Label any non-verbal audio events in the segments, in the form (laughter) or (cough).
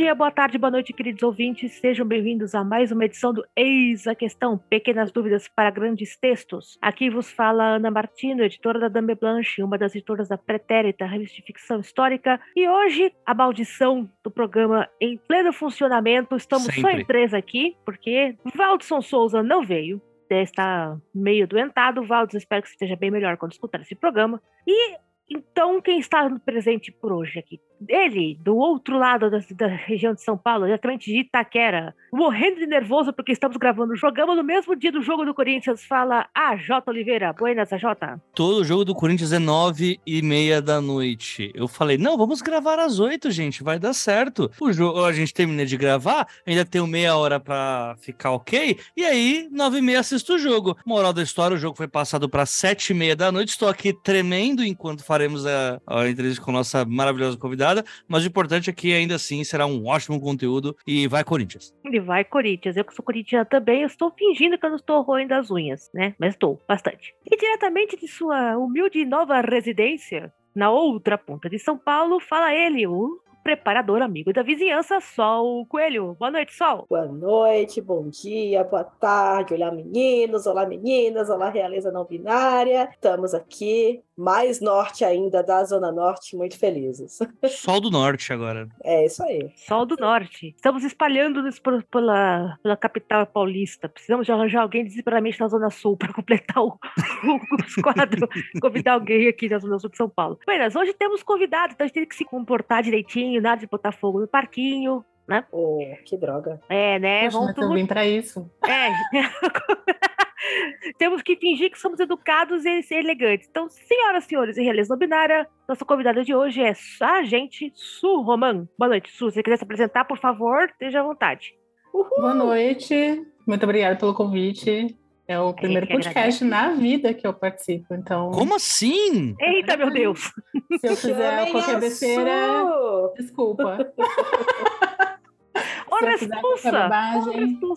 dia, boa tarde, boa noite, queridos ouvintes. Sejam bem-vindos a mais uma edição do Eis a Questão, pequenas dúvidas para grandes textos. Aqui vos fala Ana Martino, editora da Dame Blanche, uma das editoras da Pretérita, revista de ficção histórica. E hoje, a maldição do programa em pleno funcionamento. Estamos Sempre. só em três aqui, porque Valdson Souza não veio. Está meio doentado. Valdes, espero que você esteja bem melhor quando escutar esse programa. E então, quem está presente por hoje aqui? Ele, do outro lado da, da, região de São Paulo, diretamente de Itaquera, morrendo de nervoso porque estamos gravando programa no mesmo dia do jogo do Corinthians, fala a J. Oliveira. Buenas, AJ. Todo jogo do Corinthians é nove e meia da noite. Eu falei, não, vamos gravar às oito, gente, vai dar certo. O jogo, a gente termina de gravar, ainda tem meia hora para ficar ok, e aí, nove e meia assisto o jogo. Moral da história, o jogo foi passado para sete e meia da noite, estou aqui tremendo enquanto faremos a, a entrevista com nossa maravilhosa convidada, mas o importante é que ainda assim será um ótimo conteúdo e vai Corinthians. E vai Corinthians. Eu que sou corintiana também, eu estou fingindo que eu não estou roendo as unhas, né? Mas estou, bastante. E diretamente de sua humilde nova residência, na outra ponta de São Paulo, fala ele, o preparador amigo da vizinhança, Sol Coelho. Boa noite, Sol. Boa noite, bom dia, boa tarde. Olá, meninos, olá, meninas, olá, realeza não binária. Estamos aqui, mais norte ainda da Zona Norte, muito felizes. Sol do Norte agora. É isso aí. Sol do Norte. Estamos espalhando-nos por, pela, pela capital paulista. Precisamos de arranjar alguém desesperadamente na Zona Sul (laughs) para completar o, o, os quadros. (laughs) Convidar alguém aqui na Zona Sul de São Paulo. Mas hoje temos convidado, então a gente tem que se comportar direitinho nada de botar fogo no parquinho, né? Oh, que droga. É, né? Poxa, Vamos vim pra isso. É. (laughs) Temos que fingir que somos educados e elegantes. Então, senhoras e senhores, em realeza binária, nossa convidada de hoje é a gente, Su Roman. Boa noite, Su. Se você quiser se apresentar, por favor, esteja à vontade. Uhul. Boa noite. Muito obrigada pelo convite. É o primeiro podcast na vida que eu participo, então. Como assim? Eita, meu Deus! Se eu fizer qualquer besteira, desculpa. Ô, responsa!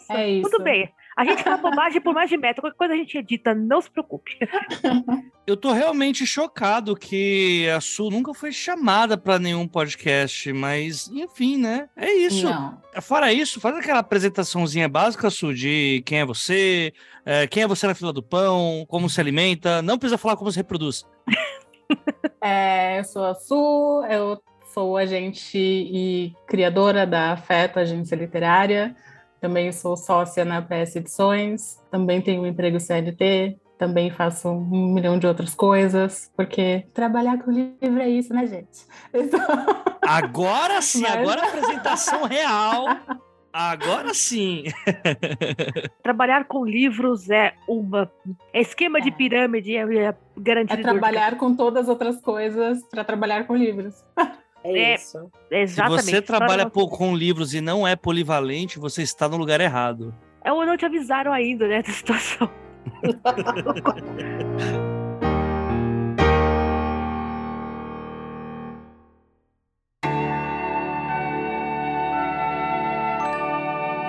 É isso. Tudo bem. A gente fala bobagem por mais de meta. Qualquer coisa a gente edita, não se preocupe. (laughs) Eu tô realmente chocado que a Su nunca foi chamada para nenhum podcast, mas enfim, né? É isso. Não. Fora isso, faz aquela apresentaçãozinha básica, Su, de quem é você, é, quem é você na fila do pão, como se alimenta. Não precisa falar como se reproduz. (laughs) é, eu sou a Su, eu sou agente e criadora da Afeto, agência literária. Também sou sócia na PS Edições, também tenho um emprego CLT, também faço um milhão de outras coisas, porque trabalhar com livro é isso, né, gente? (laughs) Então... Agora sim, Mas... agora a apresentação real. Agora sim. (laughs) trabalhar com livros é uma é esquema é. de pirâmide, é garantido. É trabalhar com todas as outras coisas para trabalhar com livros. (laughs) É, é isso. Exatamente. Se você trabalha com livros e não é polivalente, você está no lugar errado. É ou não te avisaram ainda, né, da situação. (laughs)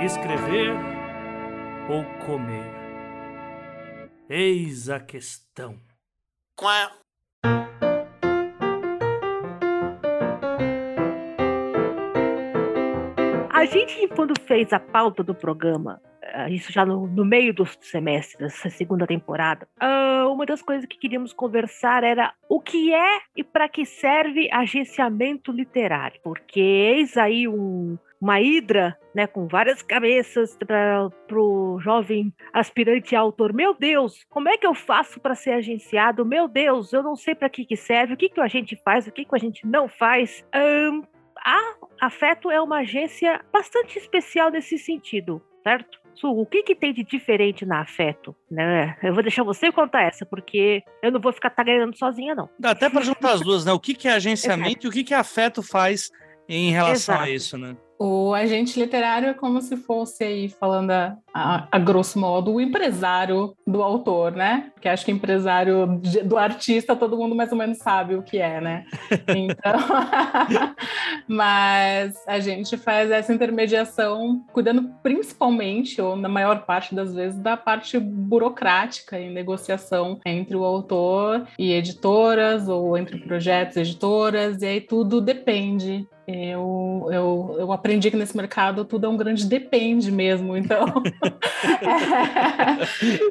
Escrever ou comer? Eis a questão. Quá. A gente, quando fez a pauta do programa, isso já no, no meio do semestre, dessa segunda temporada, uh, uma das coisas que queríamos conversar era o que é e para que serve agenciamento literário. Porque eis aí um, uma hidra, né, com várias cabeças para o jovem aspirante autor. Meu Deus, como é que eu faço para ser agenciado? Meu Deus, eu não sei para que, que serve, o que, que a gente faz, o que, que a gente não faz. Um, a Afeto é uma agência bastante especial nesse sentido, certo? Su, o que, que tem de diferente na Afeto? Né? Eu vou deixar você contar essa, porque eu não vou ficar tagarelando sozinha, não. Dá até para juntar as duas, né? O que, que é (laughs) agenciamento e o que, que a Afeto faz em relação Exato. a isso, né? O agente literário é como se fosse aí, falando a, a, a, grosso modo, o empresário do autor, né? Porque acho que empresário do artista todo mundo mais ou menos sabe o que é, né? (laughs) Então, (laughs) mas a gente faz essa intermediação cuidando principalmente, ou na maior parte das vezes, da parte burocrática e negociação entre o autor e editoras, ou entre projetos editoras, e aí tudo depende Eu, eu, eu aprendi que nesse mercado tudo é um grande depende mesmo, então.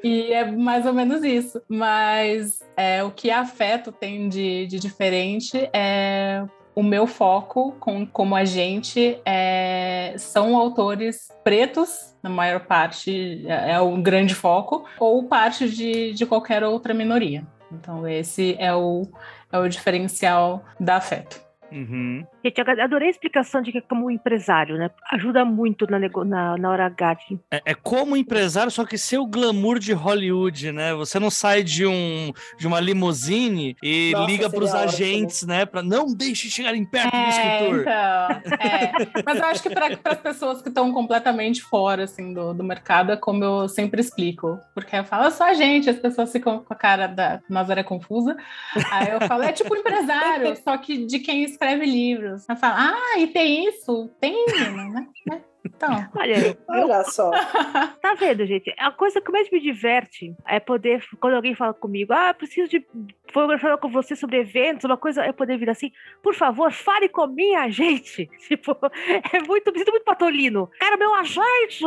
é, (laughs) (laughs) e é mais ou menos isso. Mas é, o que afeto tem de, de diferente é o meu foco com, como agente é, são autores pretos, na maior parte é, é o grande foco, ou parte de, de qualquer outra minoria. Então, esse é o, é o diferencial da afeto. Uhum. Gente, adorei a explicação de que é como empresário, né? Ajuda muito na, na, na hora H. de- É, é como empresário, só que ser o glamour de Hollywood, né? Você não sai de um de uma limusine e Nossa, liga para os agentes, né? Para não deixe chegarem perto do É, escritor. então, é. Mas eu acho que para as pessoas que estão completamente fora assim, do, do mercado, é como eu sempre explico. Porque eu falo, eu sou agente, as pessoas ficam com a cara da Nazaré confusa. Aí eu falo, é tipo empresário, só que de quem escreve livros. Ela fala, ah, e tem isso? Tem, né? Então. (laughs) Olha, (laughs) Olha só. (laughs) tá vendo, gente? A coisa que mais me diverte é poder, quando alguém fala comigo, ah, preciso de fotografar com você sobre eventos, uma coisa, é poder vir assim, por favor, fale com minha agente. Tipo, é muito, me sinto muito patolino. Cara, meu agente!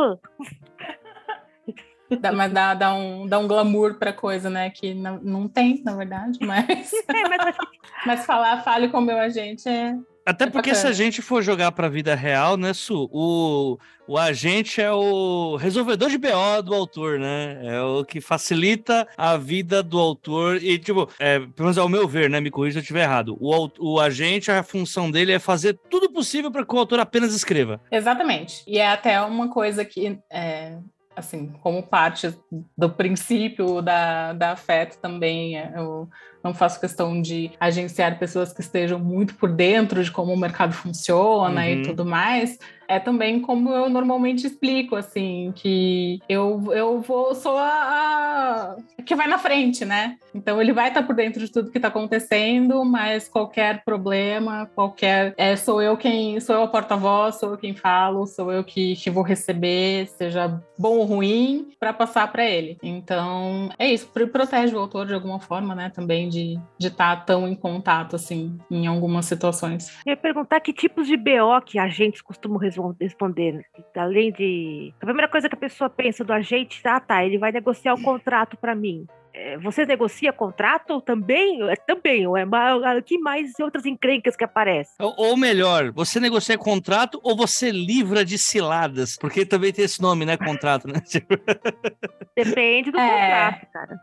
Dá, mas dá, dá, um, dá um glamour pra coisa, né? Que não, não tem, na verdade, mas, É, mas mas falar, fale com o meu agente é. Até É porque se a gente for jogar pra vida real, né, Su? O, o agente é o resolvedor de BO do autor, né? É o que facilita a vida do autor. E, tipo, é, pelo menos ao meu ver, né? Me corrija se eu estiver errado. O, o agente, a função dele é fazer tudo possível para que o autor apenas escreva. Exatamente. E é até uma coisa que, é, assim, como parte do princípio da, da afeto também, é, eu não faço questão de agenciar pessoas que estejam muito por dentro de como o mercado funciona Uhum. e tudo mais. É também como eu normalmente explico, assim, que eu, eu vou, sou a, a que vai na frente, né? Então ele vai estar por dentro de tudo que está acontecendo, mas qualquer problema, qualquer. É, sou eu quem. Sou eu a porta-voz, sou eu quem falo, sou eu que, que vou receber, seja bom ou ruim, para passar para ele. Então, é isso. Pro- Protege o autor de alguma forma, né? Também de estar tão em contato, assim, em algumas situações. eu ia perguntar que tipos de BO que agentes costumam responder. né? Além de. A primeira coisa que a pessoa pensa do agente, ah, tá, ele vai negociar o contrato para mim. É, Você negocia contrato ou também? É, também, ou é que mais outras encrencas que aparecem? Ou, ou melhor, você negocia contrato ou você livra de ciladas? Porque também tem esse nome, né? Contrato, né? (laughs) Depende do É. contrato, cara.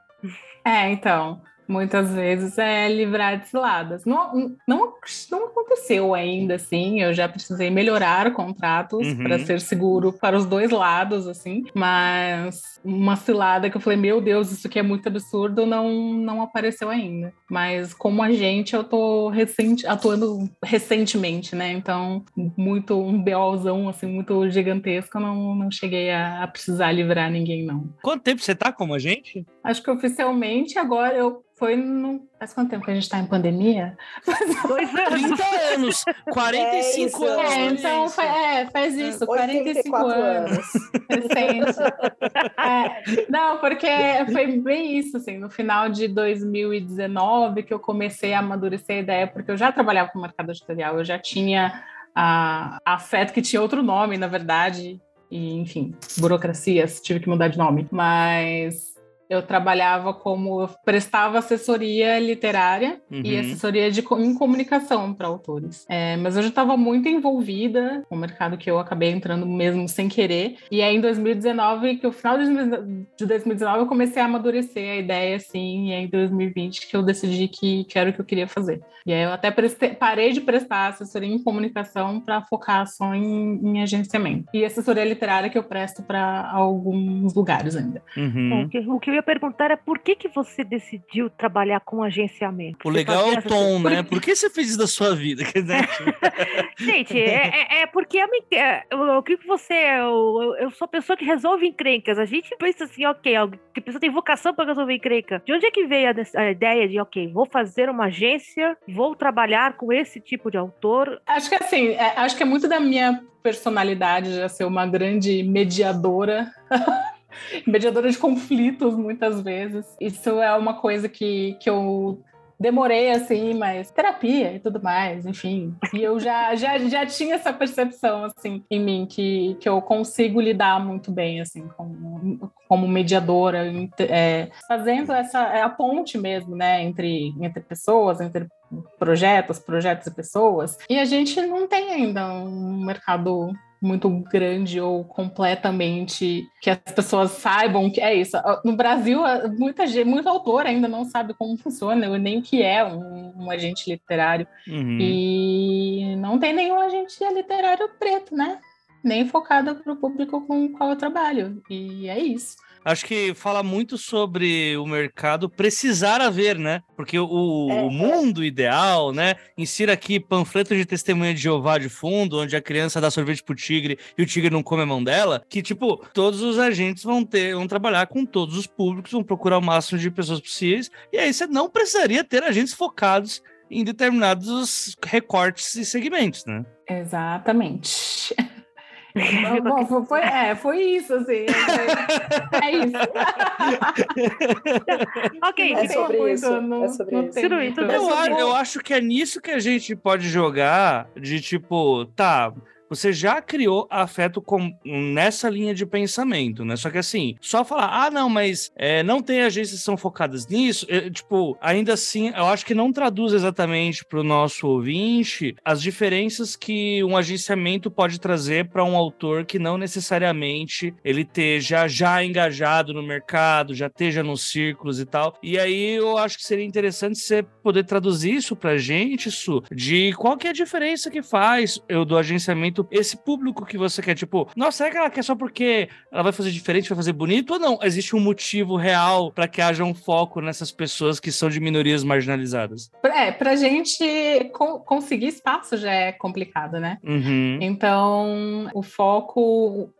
É, então. Muitas vezes é livrar de ciladas. Não, não, não aconteceu ainda, assim. Eu já precisei melhorar contratos Uhum. para ser seguro para os dois lados, assim. Mas uma cilada que eu falei, meu Deus, isso aqui é muito absurdo, não, não apareceu ainda. Mas como agente, eu tô recente, atuando recentemente, né? Então, muito um BOzão, assim, muito gigantesco, eu não, não cheguei a, a precisar livrar ninguém, não. Quanto tempo você tá como agente? Acho que oficialmente agora eu foi no. Faz quanto tempo que a gente tá em pandemia? Dois anos. 30 anos, 45 (laughs) É anos. É, então é, faz isso, 45 84 anos. anos. (laughs) Recente. É, não, porque foi bem isso, assim, no final de 2019 que eu comecei a amadurecer a ideia, porque eu já trabalhava com mercado editorial, eu já tinha a, a Afeto, que tinha outro nome, na verdade, e, enfim, burocracias, tive que mudar de nome, mas eu trabalhava como eu prestava assessoria literária e Uhum. assessoria de, em comunicação para autores. É, mas eu já estava muito envolvida com o mercado que eu acabei entrando mesmo sem querer. E aí em 2019, que o final de 2019 de 2019 eu comecei a amadurecer a ideia assim, e aí em 2020 que eu decidi que, que era o que eu queria fazer. E aí eu até prestei- parei de prestar assessoria em comunicação para focar só em, em agenciamento. E assessoria literária que eu presto para alguns lugares ainda. Uhum. O que, o que eu ia perguntar é por que, que você decidiu trabalhar com agenciamento? O Você legal é o tom, né? Por que você fez isso da sua vida? (laughs) Quer dizer, (laughs) Gente, é, é- é porque eu, é, eu- o que que você. Eu, eu- eu sou pessoa que resolve encrencas. A gente pensa assim, ok, alguém- que pessoa tem vocação para resolver encrenca. De onde é que veio a, a ideia de, ok, vou fazer uma agência, vou trabalhar com esse tipo de autor? Acho que assim, é- acho que é muito da minha personalidade já ser uma grande mediadora. (laughs) (laughs) mediadora de conflitos, muitas vezes. Isso é uma coisa que, que eu demorei assim, mas terapia e tudo mais, enfim. E eu já, já, já tinha essa percepção assim em mim que, que eu consigo lidar muito bem assim como, como mediadora, é, fazendo essa é a ponte mesmo, né, entre entre pessoas, entre projetos, projetos e pessoas. E a gente não tem ainda um mercado muito grande ou completamente que as pessoas saibam que é isso. No Brasil, muita gente, muito autor ainda não sabe como funciona, nem o que é um, um agente literário. Uhum. E não tem nenhum agente literário preto, né? Nem focado para o público com o qual eu trabalho. E é isso acho que fala muito sobre o mercado precisar haver, né? Porque o, é, o mundo ideal, né? Insira aqui panfleto de testemunha de Jeová de fundo, onde a criança dá sorvete pro tigre e o tigre não come a mão dela, que, tipo, todos os agentes vão ter, vão trabalhar com todos os públicos, vão procurar o máximo de pessoas possíveis, e aí você não precisaria ter agentes focados em determinados recortes e segmentos, né? Exatamente. (laughs) Bom, foi, é, foi isso, assim. É, é isso. (laughs) ok, é sobre isso. No, é sobre isso. Eu, eu acho que é nisso que a gente pode jogar de tipo, tá, você já criou afeto com, nessa linha de pensamento, né? Só que assim, só falar, ah, não, mas é, não tem agências que são focadas nisso, é, tipo, ainda assim, eu acho que não traduz exatamente para o nosso ouvinte as diferenças que um agenciamento pode trazer para um autor que não necessariamente ele esteja já engajado no mercado, já esteja nos círculos e tal. E aí eu acho que seria interessante você poder traduzir isso pra gente, Su, de qual que é a diferença que faz eu do agenciamento esse público que você quer, tipo, nossa, será que ela quer só porque ela vai fazer diferente, vai fazer bonito? Ou não? Existe um motivo real para que haja um foco nessas pessoas que são de minorias marginalizadas? É, pra gente co conseguir espaço já é complicado, né? Uhum. Então, o foco,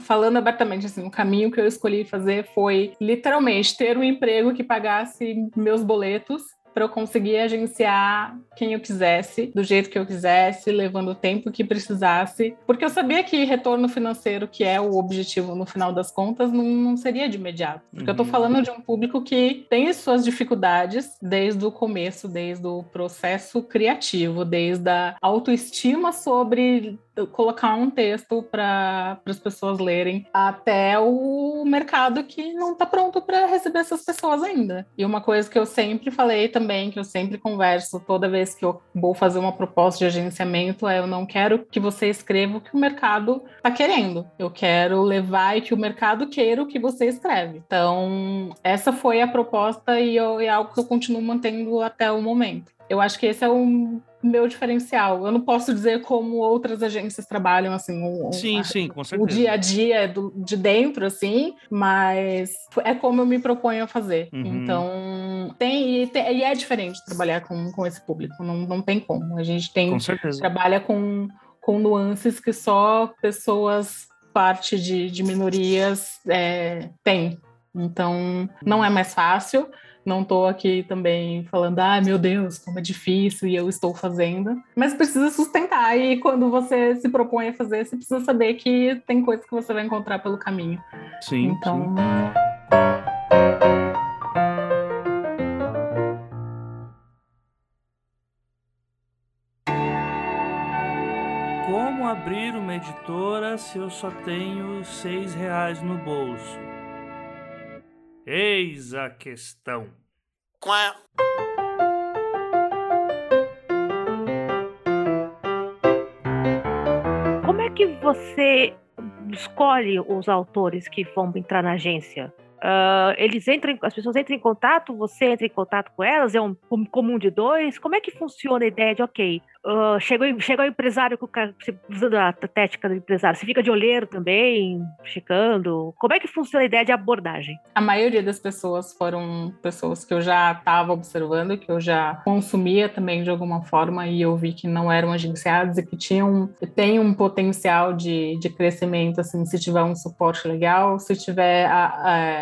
falando abertamente, assim, o caminho que eu escolhi fazer foi literalmente ter um emprego que pagasse meus boletos para eu conseguir agenciar quem eu quisesse, do jeito que eu quisesse, levando o tempo que precisasse, porque eu sabia que retorno financeiro, que é o objetivo no final das contas, não, não seria de imediato. Porque uhum. eu estou falando de um público que tem suas dificuldades desde o começo, desde o processo criativo, desde a autoestima sobre colocar um texto para as pessoas lerem até o mercado que não está pronto para receber essas pessoas ainda. E uma coisa que eu sempre falei também, que eu sempre converso toda vez que eu vou fazer uma proposta de agenciamento, é eu não quero que você escreva o que o mercado está querendo. Eu quero levar e que o mercado queira o que você escreve. Então, essa foi a proposta e eu, é algo que eu continuo mantendo até o momento. Eu acho que esse é um meu diferencial. Eu não posso dizer como outras agências trabalham, assim, o, sim, a, sim, com certeza. o dia a dia do, de dentro, assim, mas é como eu me proponho a fazer. Uhum. Então, tem e, tem e, é diferente trabalhar com, com esse público, não, não tem como. A gente tem com certeza. trabalha com, com nuances que só pessoas parte de, de minorias é, têm. Então, não é mais fácil, não estou aqui também falando, ah, meu Deus, como é difícil e eu estou fazendo. Mas precisa sustentar. E quando você se propõe a fazer, você precisa saber que tem coisas que você vai encontrar pelo caminho. Sim. Então. Sim. Como abrir uma editora se eu só tenho seis reais no bolso? Eis a questão. Quá. Como é que você escolhe os autores que vão entrar na agência? Uh, eles entram, as pessoas entram em contato, você entra em contato com elas, é um comum de dois. Como é que funciona a ideia de, ok, uh, chegou, chegou o empresário, usando a técnica do empresário, você fica de olheiro também, checando? Como é que funciona a ideia de abordagem? A maioria das pessoas foram pessoas que eu já estava observando, que eu já consumia também de alguma forma e eu vi que não eram agenciados e que tinham, tem um potencial de, de crescimento, assim, se tiver um suporte legal, se tiver a,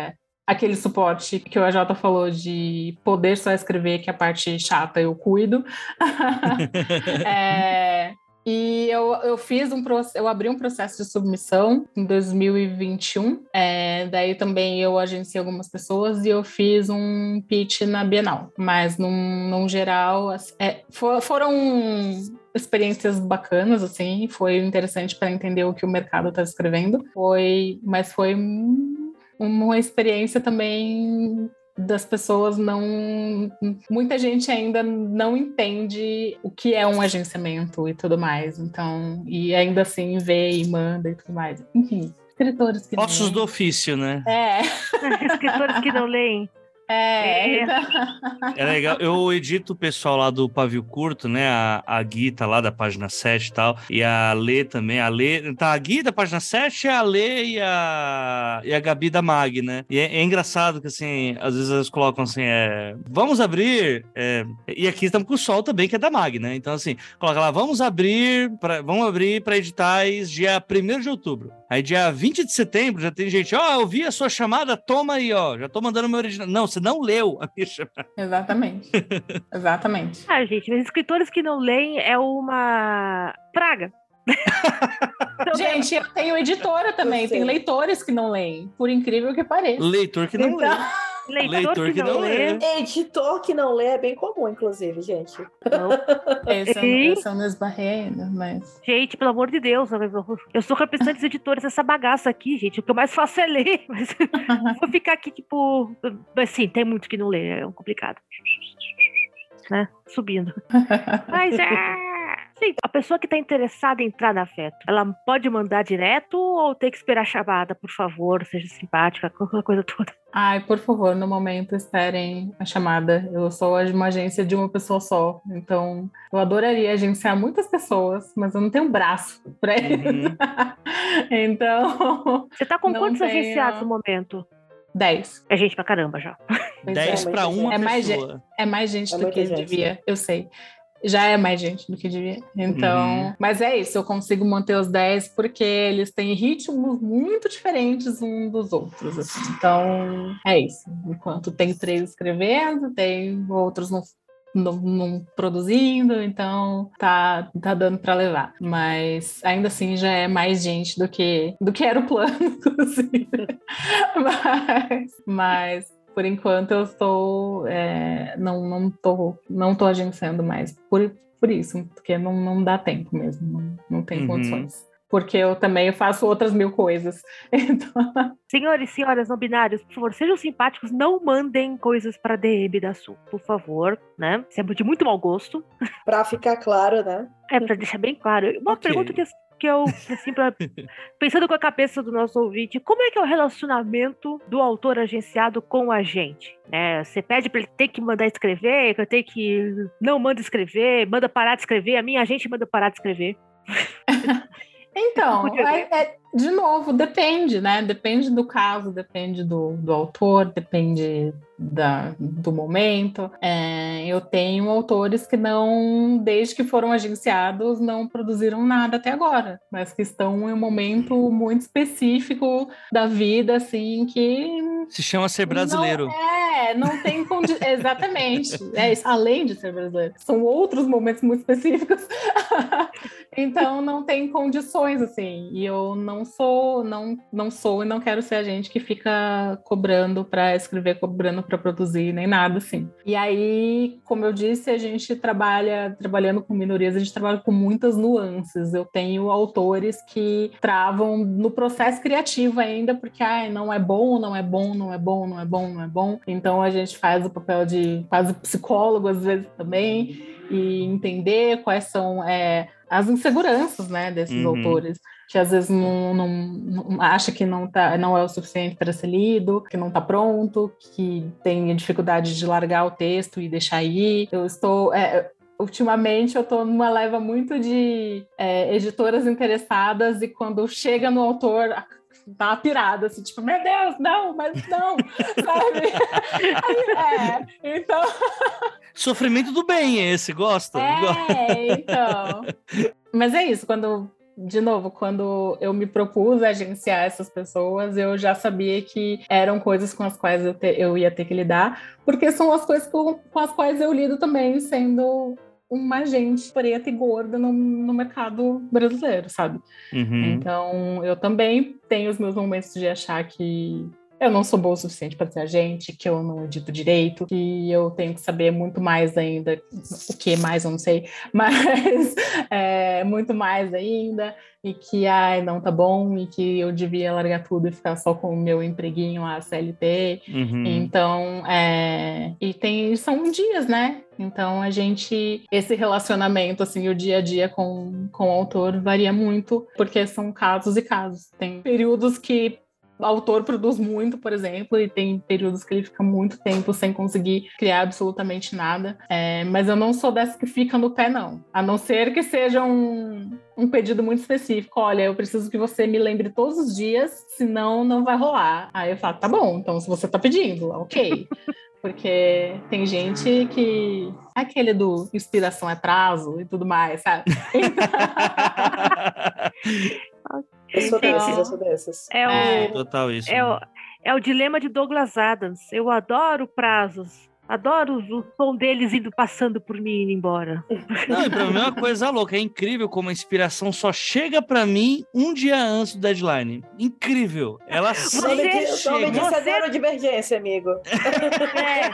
a aquele suporte que o AJ falou de poder só escrever, que a parte chata eu cuido. (laughs) é, E eu, eu fiz um eu abri um processo de submissão em 2021. É, daí também eu agenciei algumas pessoas e eu fiz um pitch na Bienal. Mas num, num geral, é, for, foram experiências bacanas, assim, foi interessante para entender o que o mercado está escrevendo. Foi, mas foi uma experiência também das pessoas não. Muita gente ainda não entende o que é um agenciamento e tudo mais. Então, e ainda assim vê e manda e tudo mais. Enfim, escritores que. Ossos do ofício, né? É. (laughs) escritores que não leem. É, é. é legal. Eu edito o pessoal lá do Pavio Curto, né? A, a Gui tá lá da página 7 e tal. E a Lê também. A Lê. Tá a Gui da página 7, a Lê e a, e a Gabi da Mag, né? E é, é engraçado que, assim, às vezes eles colocam assim: é, vamos abrir. É, e aqui estamos com o Sol também, que é da Mag, né? Então, assim, coloca lá, vamos abrir para vamos abrir para editais dia 1 de outubro. Aí, dia 20 de setembro, já tem gente, ó, oh, eu vi a sua chamada, toma aí, ó, já tô mandando meu original. Não, você não leu a minha chamada. (laughs) Exatamente. (laughs) Exatamente. Ah, gente, mas escritores que não leem é uma praga. (laughs) Gente, eu tenho editora também, tem leitores que não leem, por incrível que pareça. Leitor que não então... lê. Leitor, (laughs) Leitor que, que, não, lê. lê. Editor que não lê é bem comum, inclusive, gente. Não. Esse (laughs) eu não esbarrei ainda, mas. Gente, pelo amor de Deus, eu sou representante dos editores dessa bagaça aqui, gente. O que eu mais faço é ler. Mas vou ficar aqui, tipo. Mas sim, tem muito que não lê, é complicado. Né? Subindo. Mas é. Sim, a pessoa que está interessada em entrar na afeto, ela pode mandar direto ou tem que esperar a chamada, por favor, seja simpática, aquela coisa toda. Ai, por favor, no momento esperem a chamada. Eu sou uma agência de uma pessoa só, então eu adoraria agenciar muitas pessoas, mas eu não tenho braço para isso. Uhum. (laughs) então. Você está com quantos tenho... agenciados no momento? 10. É gente pra caramba já. 10 é, para uma é mais pessoa. É mais gente é do que gente. devia, eu sei já é mais gente do que devia. Então, uhum. mas é isso, eu consigo manter os 10 porque eles têm ritmos muito diferentes uns dos outros. Assim. Então, é isso. Enquanto tem três escrevendo, tem outros não, não, não produzindo, então tá, tá dando para levar. Mas ainda assim já é mais gente do que do que era o plano, (laughs) inclusive. (laughs) mas, mas por enquanto eu estou é, não não tô não tô agenciando mais por, por isso porque não, não dá tempo mesmo não, não tem uhum. condições porque eu também faço outras mil coisas. (laughs) Então... Senhores e senhoras não binários, por favor, sejam simpáticos, não mandem coisas para DM da Sul, por favor, né? Isso é de muito mau gosto. Para ficar claro, né? É, para deixar bem claro. Uma okay. pergunta que que eu, assim, pra, (laughs) pensando com a cabeça do nosso ouvinte, como é que é o relacionamento do autor agenciado com a gente? É, você pede para ele ter que mandar escrever, que ter que não manda escrever, manda parar de escrever, a minha agente manda parar de escrever. (laughs) Então, é, é, de novo, depende, né? Depende do caso, depende do, do autor, depende da, do momento. É, eu tenho autores que não, desde que foram agenciados, não produziram nada até agora, mas que estão em um momento muito específico da vida, assim, que. Se chama ser brasileiro. Não, é, não tem condição. (laughs) Exatamente. É, além de ser brasileiro. São outros momentos muito específicos. (laughs) então, não tem condições, assim. E eu não sou, não, não sou e não quero ser a gente que fica cobrando para escrever, cobrando para produzir, nem nada assim. E aí, como eu disse, a gente trabalha trabalhando com minorias, a gente trabalha com muitas nuances. Eu tenho autores que travam no processo criativo ainda, porque ai, não é bom, não é bom, não é bom, não é bom, não é bom. Então a gente faz o papel de quase psicólogo às vezes também e entender quais são é, as inseguranças né, desses uhum. autores que às vezes não, não, não, acha que não, tá, não é o suficiente para ser lido, que não está pronto, que tem dificuldade de largar o texto e deixar ir. Eu estou. É, ultimamente eu estou numa leva muito de é, editoras interessadas e quando chega no autor dá uma pirada, assim, tipo, meu Deus, não, mas não, (laughs) sabe? (laughs) é, então... (laughs) Sofrimento do bem esse, gosta? É, então... (laughs) Mas é isso, quando de novo, quando eu me propus a agenciar essas pessoas, eu já sabia que eram coisas com as quais eu, te, eu ia ter que lidar, porque são as coisas com, com as quais eu lido também, sendo uma gente preta e gorda no, no mercado brasileiro, sabe? Uhum. Então, eu também tenho os meus momentos de achar que eu não sou boa o suficiente para ser agente, que eu não edito direito, que eu tenho que saber muito mais ainda, o que mais eu não sei, (laughs) mas é, muito mais ainda, e que, ai, não tá bom, e que eu devia largar tudo e ficar só com o meu empreguinho lá, CLT. Uhum. Então, é, e tem, são dias, né? Então, a gente, esse relacionamento, assim, o dia a dia com, com o autor varia muito, porque são casos e casos. Tem períodos que o autor produz muito, por exemplo, e tem períodos que ele fica muito tempo sem conseguir criar absolutamente nada. É, mas eu não sou dessa que fica no pé, não. A não ser que seja um, um pedido muito específico. Olha, eu preciso que você me lembre todos os dias, senão não vai rolar. Aí eu falo, tá bom, então se você tá pedindo, ok. (laughs) Porque tem gente que. É aquele do inspiração é prazo e tudo mais, sabe? (laughs) (laughs) Eu sou dessas, eu sou dessas. É o, É. Total isso. é, o, é o dilema de Douglas Adams. Eu adoro prazos. Adoro o som deles indo passando por mim e indo embora. Não, e pra mim é uma coisa louca. É incrível como a inspiração só chega pra mim um dia antes do deadline. Incrível. Ela sempre o nome chega. é Você- neurodivergência, amigo. É.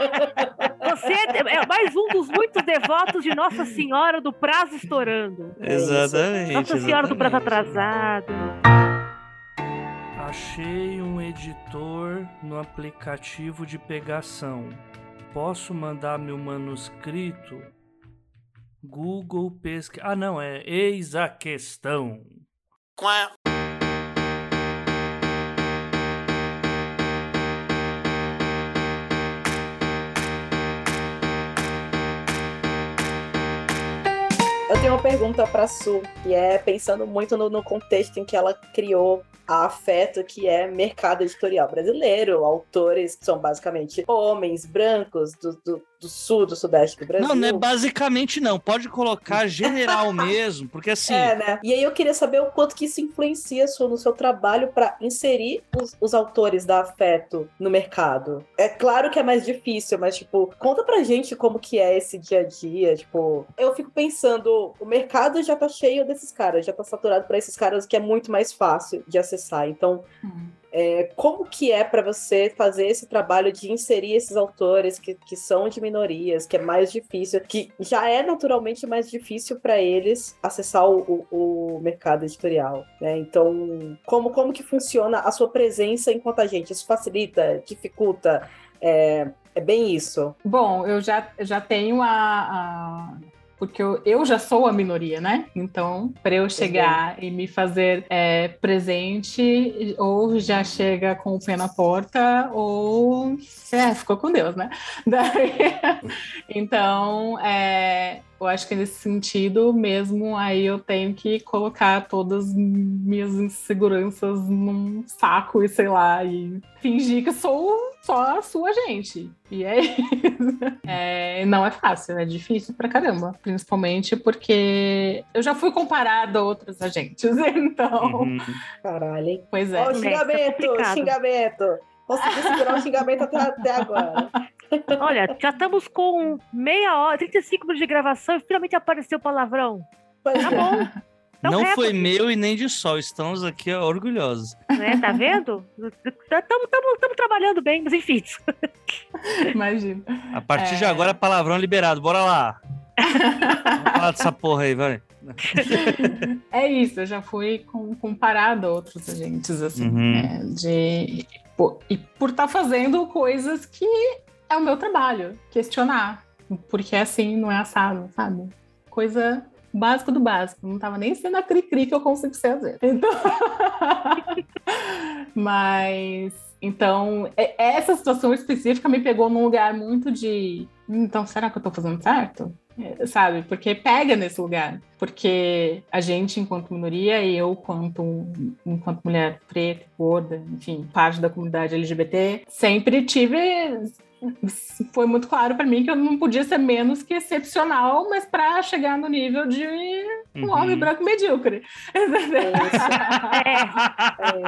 Você é mais um dos muitos devotos de Nossa Senhora do prazo estourando. É. Exatamente. Nossa Senhora do prazo exatamente. atrasado. Achei um editor no aplicativo de pegação. Posso mandar meu manuscrito? Google pesquisa. Ah, não, é eis a questão. Eu tenho uma pergunta para Su, que é pensando muito no, no contexto em que ela criou a Afeto, que é mercado editorial brasileiro, autores que são basicamente homens brancos do, do, do sul, do sudeste do Brasil. Não, não é basicamente não. Pode colocar general (laughs) mesmo, porque assim. É, né? E aí eu queria saber o quanto que isso influencia no seu trabalho para inserir os, os autores da Afeto no mercado. É claro que é mais difícil, mas tipo, conta pra gente como que é esse dia a dia, tipo, eu fico pensando, o mercado já tá cheio desses caras, já tá saturado para esses caras que é muito mais fácil de acessar. Então, é, como que é para você fazer esse trabalho de inserir esses autores que, que são de minorias, que é mais difícil, que já é naturalmente mais difícil para eles acessar o, o, o mercado editorial, né? Então, como, como que funciona a sua presença enquanto agente? Isso facilita, dificulta? É, é bem isso. Bom, eu já, já tenho a. a- Porque eu, eu já sou a minoria, né? Então, para eu chegar e me fazer é, presente, ou já chega com o pé na porta, ou. É, ficou com Deus, né? (laughs) Daí, então, é, eu acho que nesse sentido mesmo, aí eu tenho que colocar todas as minhas inseguranças num saco e sei lá, e fingir que sou só a sua gente. E é isso. É, não é fácil, é difícil pra caramba. Principalmente porque eu já fui comparada a outros agentes. (laughs) Então, Uhum. Caralho, hein? pois é. Ó, o É, isso é xingamento, xingamento. Consegui segurar o xingamento até, até agora. (laughs) Olha, já estamos com meia hora, 35 minutos de gravação e finalmente apareceu o palavrão. Pois Tá é. bom. Então, Não é, foi meu e nem de sol. Estamos aqui ó, orgulhosos. né? Tá vendo? (laughs) Estamos trabalhando bem, mas enfim. Imagina. A partir de É. agora, palavrão liberado. Bora lá. Vamos falar dessa porra aí, vai. (laughs) É isso, eu já fui com, comparado a outros agentes, assim, Uhum. né, de, e por estar fazendo coisas que é o meu trabalho, questionar, porque assim não é assado, sabe? Coisa básica do básico, não tava nem sendo a cri-cri que eu consigo ser às vezes. Então... (laughs) Mas, então, essa situação específica me pegou num lugar muito de, "Hum, então, será que eu tô fazendo certo? É, sabe? Porque pega nesse lugar. Porque a gente, enquanto minoria, e eu, quanto, enquanto mulher preta, gorda, enfim, parte da comunidade LGBT, sempre tive. Foi muito claro para mim que eu não podia ser menos que excepcional, mas para chegar no nível de um Uhum. homem branco medíocre. É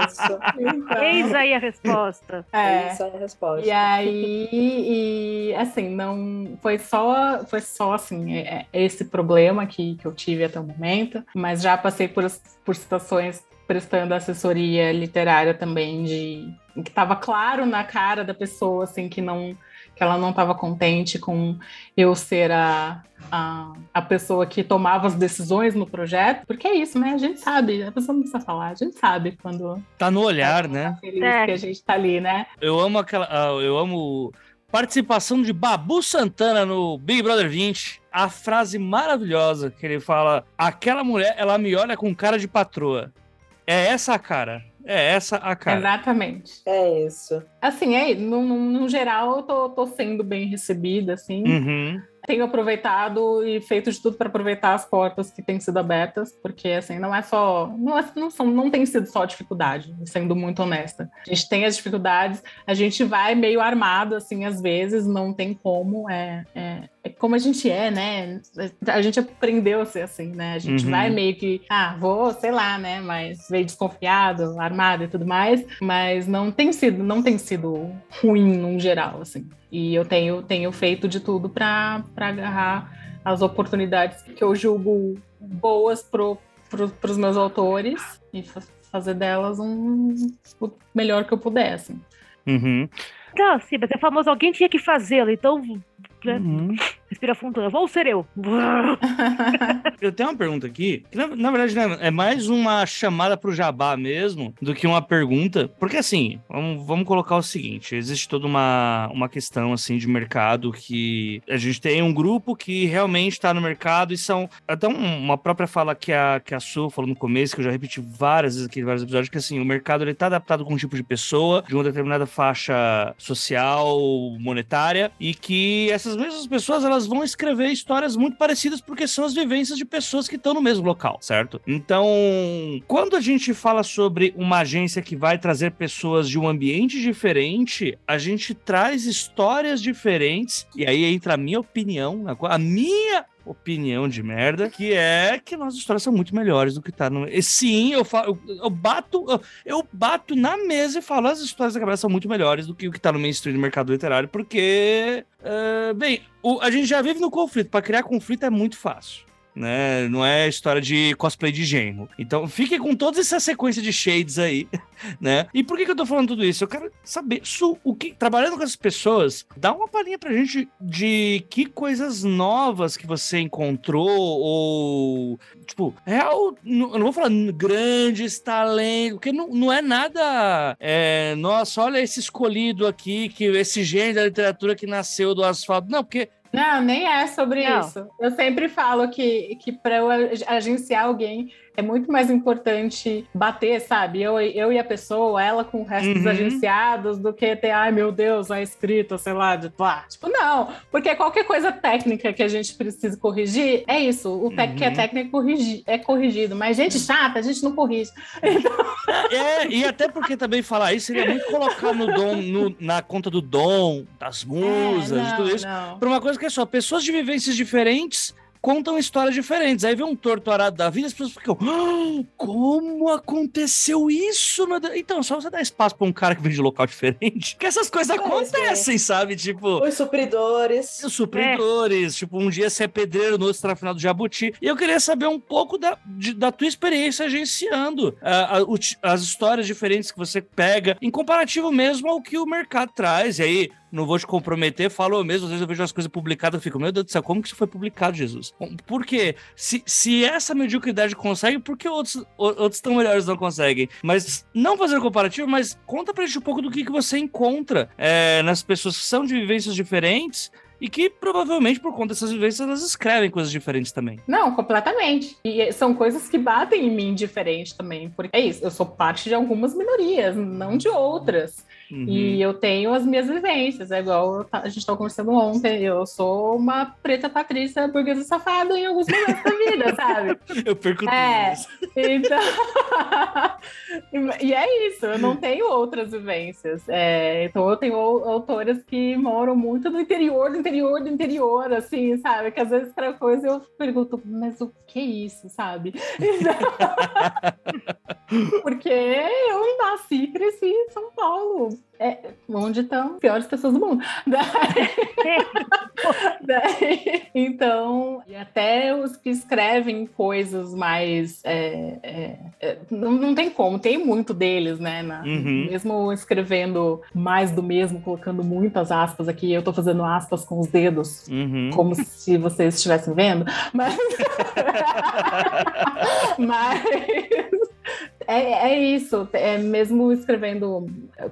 isso. (laughs) Então, Eis aí a resposta. é. Essa é a resposta. E aí, e, assim, não foi só, foi só assim, é, é esse problema que, que eu tive até o momento, mas já passei por, por situações prestando assessoria literária também de que estava claro na cara da pessoa assim que não que ela não estava contente com eu ser a, a, a, pessoa que tomava as decisões no projeto, porque é isso, né? A gente sabe, a pessoa não precisa falar, a gente sabe quando. Tá no olhar, né? Feliz é. que a gente tá ali, né? Eu amo aquela. Ah, eu amo participação de Babu Santana no Big Brother 20. A frase maravilhosa que ele fala: aquela mulher, ela me olha com cara de patroa. É essa a cara. É essa a cara. Exatamente. É isso. Assim, é, no, no geral, eu tô, tô sendo bem recebida, assim. Uhum tenho aproveitado e feito de tudo para aproveitar as portas que têm sido abertas, porque assim, não é só. Não, é, não, são, não tem sido só dificuldade, sendo muito honesta. A gente tem as dificuldades, a gente vai meio armado, assim, às vezes, não tem como. É, é, é como a gente é, né? A gente aprendeu a ser assim, né? A gente uhum. vai meio que, ah, vou, sei lá, né? Mas veio desconfiado, armado e tudo mais, mas não tem sido, não tem sido ruim no geral, assim. E eu tenho, tenho feito de tudo para agarrar as oportunidades que eu julgo boas para pro, os meus autores e fazer delas um, o melhor que eu pudesse. Uhum. Então, sim, mas é famoso, alguém tinha que fazê-lo, então né? Uhum. Respira fundo. Vou ser eu. (laughs) eu tenho uma pergunta aqui, que na, na verdade né, é mais uma chamada pro jabá mesmo do que uma pergunta. Porque assim, vamos, vamos colocar o seguinte: existe toda uma, uma questão assim de mercado que a gente tem um grupo que realmente está no mercado e são. Até uma própria fala que a, que a Su falou no começo, que eu já repeti várias vezes aqui em vários episódios, que assim, o mercado ele tá adaptado com um tipo de pessoa, de uma determinada faixa social, monetária, e que essas mesmas pessoas elas vão escrever histórias muito parecidas porque são as vivências de pessoas que estão no mesmo local, certo? Então, quando a gente fala sobre uma agência que vai trazer pessoas de um ambiente diferente, a gente traz histórias diferentes e aí entra a minha opinião, a minha opinião de merda, que é que nossas histórias são muito melhores do que tá no. E sim, eu, falo, eu, eu bato, eu, eu, bato na mesa e falo as histórias da cabeça são muito melhores do que o que tá no mainstream do mercado literário, porque, uh, bem, o, a gente já vive no conflito. Para criar conflito é muito fácil né? Não é história de cosplay de genro. Então, fique com toda essa sequência de shades aí, (laughs) né? E por que, que eu tô falando tudo isso? Eu quero saber, Su, o que, trabalhando com essas pessoas, dá uma palhinha pra gente de que coisas novas que você encontrou, ou, tipo, real, eu não vou falar grandes talentos, porque não, não é nada, é, nossa, olha esse escolhido aqui, que esse gênio da literatura que nasceu do asfalto. Não, porque não, nem é sobre não. isso. Eu sempre falo que, que para eu agenciar alguém, é muito mais importante bater, sabe? Eu, eu e a pessoa, ela com o resto uhum. dos agenciados, do que ter, ai meu Deus, a escrita, sei lá, de lá. Tipo, não, porque qualquer coisa técnica que a gente precisa corrigir, é isso. O uhum. que é uhum. técnico é, corrigi é corrigido, mas gente chata, a gente não corrige. (laughs) Então... É, e até porque também falar isso seria muito colocar no dom, no, na conta do dom, das musas, é, não, tudo isso, para uma coisa que é só pessoas de vivências diferentes contam histórias diferentes. Aí vem um torturado da vida, as pessoas ficam, ah, como aconteceu isso? Então, só você dar espaço pra um cara que vem de local diferente, que essas coisas acontecem, é. sabe? Tipo. Os supridores. Os supridores. É. Tipo, um dia você é pedreiro, no outro você tá final do Jabuti. E eu queria saber um pouco da, de, da tua experiência agenciando uh, as histórias diferentes que você pega, em comparativo mesmo ao que o mercado traz. E aí, não vou te comprometer, falo mesmo, às vezes eu vejo as coisas publicadas e fico, meu Deus do céu, como que isso foi publicado, Jesus? Por quê? Se, se essa mediocridade consegue, por que outros, outros tão melhores não conseguem? Mas, não fazendo comparativo, mas conta pra gente um pouco do que, que você encontra é, nas pessoas que são de vivências diferentes e que provavelmente por conta dessas vivências elas escrevem coisas diferentes também. Não, completamente. E são coisas que batem em mim diferente também, porque é isso, eu sou parte de algumas minorias, não de outras. Uhum. E eu tenho as minhas vivências, é igual a gente estava conversando ontem. Eu sou uma preta patrícia burguesa safada em alguns momentos da vida, (laughs) sabe? Eu perco é. Então. (laughs) e é isso, eu não tenho outras vivências. É, então eu tenho autoras que moram muito no interior do interior do interior, assim, sabe? Que às vezes para coisa eu pergunto, mas o que é isso, sabe? (laughs) Porque eu nasci e cresci em São Paulo. É, onde estão as piores pessoas do mundo. (laughs) Daí, daí, então, e até os que escrevem coisas mais. É, é, é, não, não tem como, tem muito deles, né? Na, Uhum. Mesmo escrevendo mais do mesmo, colocando muitas aspas aqui, eu tô fazendo aspas com os dedos, Uhum. como se vocês estivessem vendo, mas. (laughs) mas. É, é isso, é mesmo escrevendo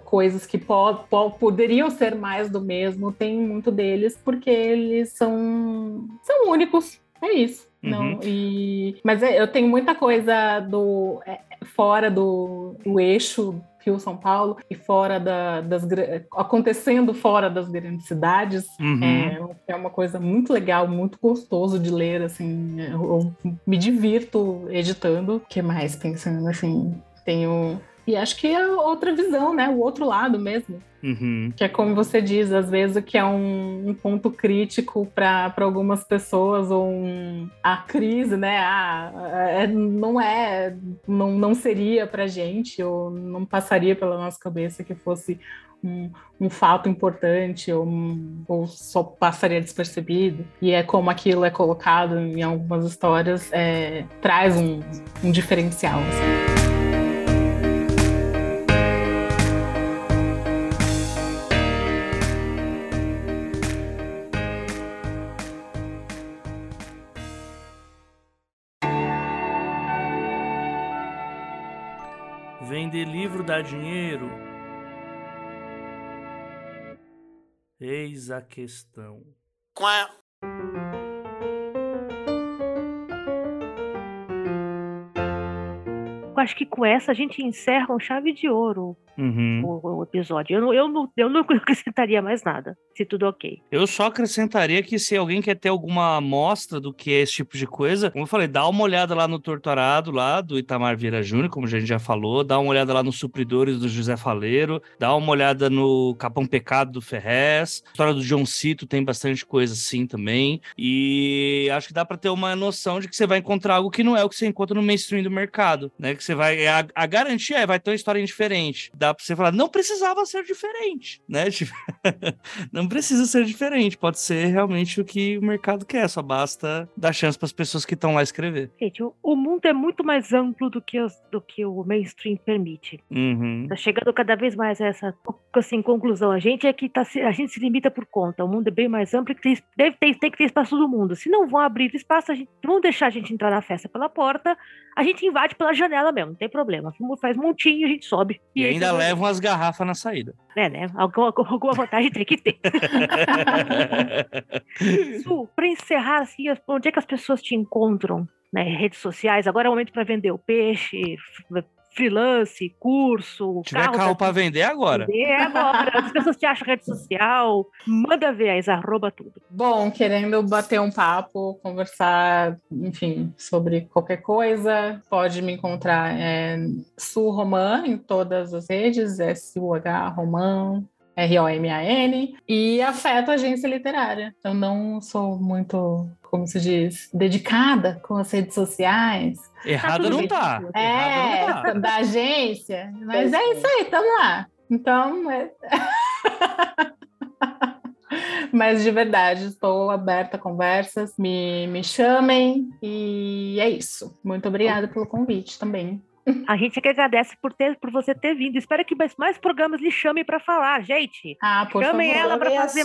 coisas que po po poderiam ser mais do mesmo, tem muito deles, porque eles são, são únicos, é isso. Não, Uhum. e, mas é, eu tenho muita coisa do é, fora do, do eixo Rio São Paulo e fora da, das acontecendo fora das grandes cidades Uhum. é, é uma coisa muito legal, muito gostoso de ler, assim, eu, eu me divirto editando. O que mais pensando, assim, tenho... E acho que é outra visão, né? O outro lado mesmo. Uhum. Que é como você diz, às vezes o que é um, um ponto crítico para algumas pessoas, ou um, a crise, né? Ah, é, não é, não, não seria pra gente, ou não passaria pela nossa cabeça que fosse um, um fato importante, ou, ou só passaria despercebido. E é como aquilo é colocado em algumas histórias, é, traz um, um diferencial. assim. Dinheiro? Eis a questão. Eu acho que com essa a gente encerra com chave de ouro Uhum. o, o episódio. Eu não, eu, não, eu não (laughs) acrescentaria mais nada, se tudo ok. Eu só acrescentaria que se alguém quer ter alguma amostra do que é esse tipo de coisa, como eu falei, dá uma olhada lá no Torturado, lá do Itamar Vieira Júnior, como a gente já falou, dá uma olhada lá nos Supridores do José Faleiro, dá uma olhada no Capão Pecado do Ferrez, a história do John Cito tem bastante coisa assim também, e acho que dá pra ter uma noção de que você vai encontrar algo que não é o que você encontra no mainstream do mercado, né? Que você vai, a, a garantia é, vai ter uma história diferente. Dá pra você falar, não precisava ser diferente, né? (laughs) Tipo, não precisa ser diferente, pode ser realmente o que o mercado quer, só basta dar chance para as pessoas que estão lá escrever. Gente, o, o mundo é muito mais amplo do que, os- do que o mainstream permite. Uhum. Tá chegando cada vez mais a essa assim, conclusão. A gente é que tá, se- a gente se limita por conta. O mundo é bem mais amplo e que tem, deve ter, tem que ter espaço do mundo. Se não vão abrir espaço, a gente, vão deixar a gente entrar na festa pela porta, a gente invade pela janela mesmo, não tem problema. Faz montinho, a gente sobe. E aí ainda levam as garrafas na saída. É, né? Alguma, (laughs) alguma vantagem tem que ter. (laughs) Su, pra encerrar, assim, as- onde é que as pessoas te encontram? Né? Redes sociais, agora é o momento para vender o peixe, freelance, curso, Se tiver carro para vender agora. vender agora. As pessoas te acham rede social, manda ver aí, arroba tudo. Bom, querendo bater um papo, conversar, enfim, sobre qualquer coisa, pode me encontrar é, Su Roman em todas as redes, S-U-H Roman, R-O-M-A-N, e afeto a agência literária. Eu não sou muito, como se diz, dedicada com as redes sociais. Errada tudo não tá. É, não tá. da agência, mas é é. isso aí, tamo lá. Então, é... (laughs) mas de verdade, estou aberta a conversas, me, me chamem e é isso. Muito obrigada pelo convite também. A gente é que agradece por, ter, por você ter vindo. Espero que mais, mais programas lhe chamem para falar, gente. Ah, por Chamem favor. ela Também fazer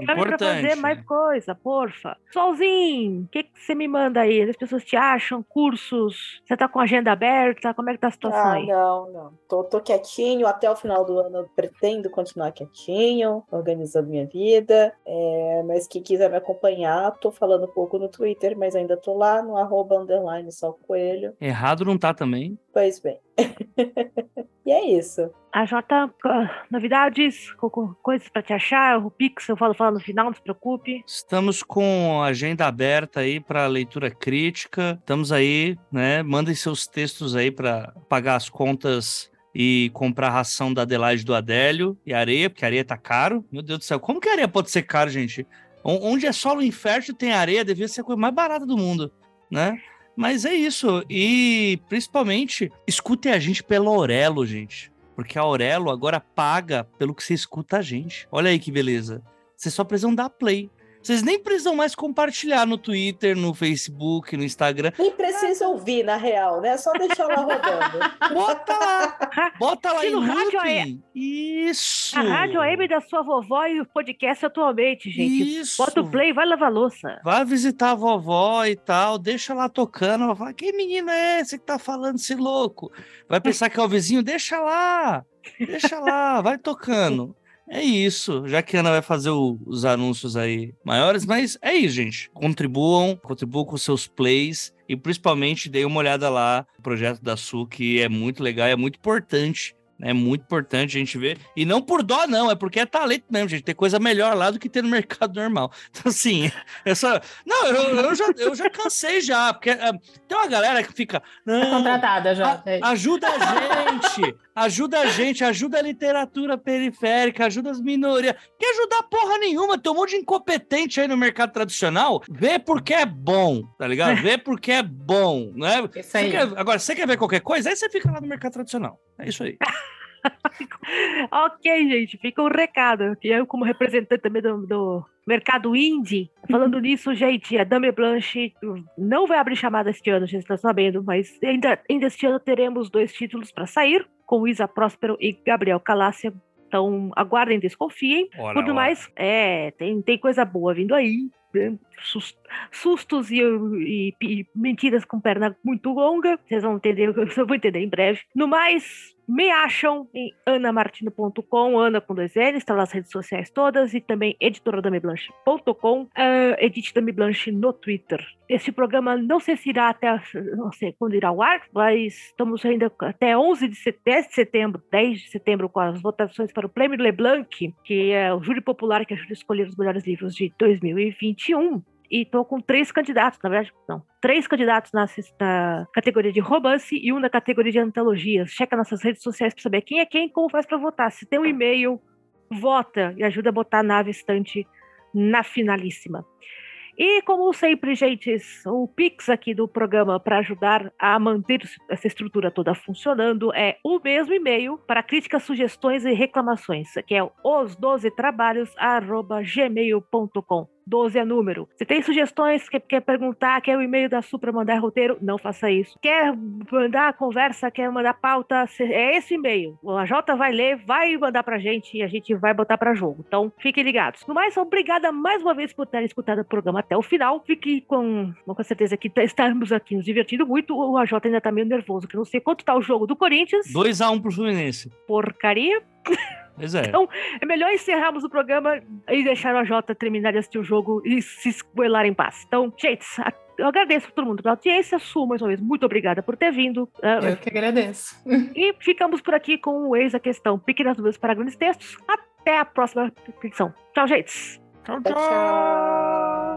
Importante. fazer mais coisa, porfa. Solzinho, o que que você me manda aí? As pessoas te acham? Cursos? Você tá com a agenda aberta? Como é que tá a situação Ah, aí? não, não. Tô, tô quietinho. Até o final do ano eu pretendo continuar quietinho, organizando minha vida. É, mas quem quiser me acompanhar, tô falando um pouco no Twitter, mas ainda tô lá no arroba underline só coelho. Errado não tá também. Pois bem. (laughs) e é isso. A Jota, ah, novidades, co- co- coisas pra te achar, o Pix eu falo, falo no final, não se preocupe. Estamos com a agenda aberta aí para leitura crítica. Estamos aí, né? Mandem seus textos aí para pagar as contas e comprar a ração da Adelaide do Adélio e areia, porque a areia tá caro. Meu Deus do céu, como que a areia pode ser caro, gente? O- Onde é solo infértil tem areia, devia ser a coisa mais barata do mundo, né? Mas é isso. E principalmente, escutem a gente pela Aurelo, gente. Porque a Aurelo agora paga pelo que você escuta a gente. Olha aí que beleza. Vocês só precisam dar play. Vocês nem precisam mais compartilhar no Twitter, no Facebook, no Instagram. Nem precisa ouvir, na real, né? Só deixar lá rodando. (laughs) Bota lá! Bota lá em no rádio looping. Isso! A rádio AM da sua vovó e o podcast atualmente, gente. Isso! Bota o play e vai lavar louça. Vai visitar a vovó e tal, deixa lá tocando. Vai falar, que menino é esse que tá falando esse louco? Vai pensar que é o vizinho? Deixa lá! Deixa lá, vai tocando. É isso, já que a Ana vai fazer o- os anúncios aí maiores, mas é isso, gente. Contribuam, contribuam com seus plays e principalmente deem uma olhada lá no projeto da Su, que é muito legal, é muito importante. É muito importante a gente ver. E não por dó, não, é porque é talento mesmo, gente. Tem coisa melhor lá do que ter no (laughs) mercado normal. Então, assim, essa. Não, eu, eu, já, eu já cansei já, porque ah, tem uma galera que fica. Tá Não, contratada já. É a- ajuda a gente, (laughs) ajuda a gente, ajuda a literatura periférica, ajuda as minorias. Quer ajudar porra nenhuma, tem um monte de incompetente aí no mercado tradicional. Vê porque é bom, tá ligado? Vê porque é bom, né? Isso Você aí. quer- agora, você quer ver qualquer coisa? Aí você fica lá no mercado tradicional. É isso aí. (laughs) Ok, gente, fica um recado. Que eu, como representante também do, do mercado indie, falando nisso, gente, a Dame Blanche não vai abrir chamada este ano, vocês estão sabendo, mas ainda, ainda este ano teremos dois títulos para sair, com Isa Próspero e Gabriel Calácia. Então, aguardem, desconfiem. Ora, Por do ora. mais, é, tem, tem coisa boa vindo aí. né? Sus- Sustos e, e- e mentiras com perna muito longa. Vocês vão entender, (laughs) eu vou entender em breve. No mais, me acham em anamartino.com, Ana com dois L's, está nas redes sociais todas, e também editoradameblanche.com, uh, Edite Dame Blanche no Twitter. Este programa não sei se irá até, não sei quando irá ao ar, mas estamos ainda até 11 de setembro, 10 de setembro, 10 de setembro, com as votações para o Prêmio Leblanc, que é o júri popular que ajuda a escolher os melhores livros de 2021. E estou com três candidatos, na verdade, não. Três candidatos na, na categoria de romance e um na categoria de antologias. Checa nossas redes sociais para saber quem é quem e como faz para votar. Se tem um e-mail, vota e ajuda a botar a nave estante na finalíssima. E como sempre, gente, o Pix aqui do programa para ajudar a manter essa estrutura toda funcionando é o mesmo e-mail para críticas, sugestões e reclamações, que é os 12 trabalhos@gmail.com. 12 é número. Se tem sugestões, quer, quer perguntar, quer o e-mail da Supra mandar roteiro, não faça isso. Quer mandar conversa, quer mandar pauta, é esse e-mail. A Jota vai ler, vai mandar pra gente e a gente vai botar pra jogo. Então, fiquem ligados. No mais, obrigada mais uma vez por terem escutado o programa até o final. Fique com, com certeza que estamos aqui nos divertindo muito. O AJ ainda tá meio nervoso, que eu não sei quanto tá o jogo do Corinthians. 2x1 pro Fluminense. Porcaria. (laughs) Pois é. Então, é melhor encerrarmos o programa e deixar o AJ terminar de assistir o jogo e se escoelar em paz. Então, gente, a- eu agradeço a todo mundo pela audiência. Su, mais uma vez, muito obrigada por ter vindo. Ah, Eu que agradeço. E ficamos por aqui com o Eis a Questão. Pequenas dúvidas para grandes textos. Até a próxima ficção. Tchau, gente. Tchau, Tchau, tchau.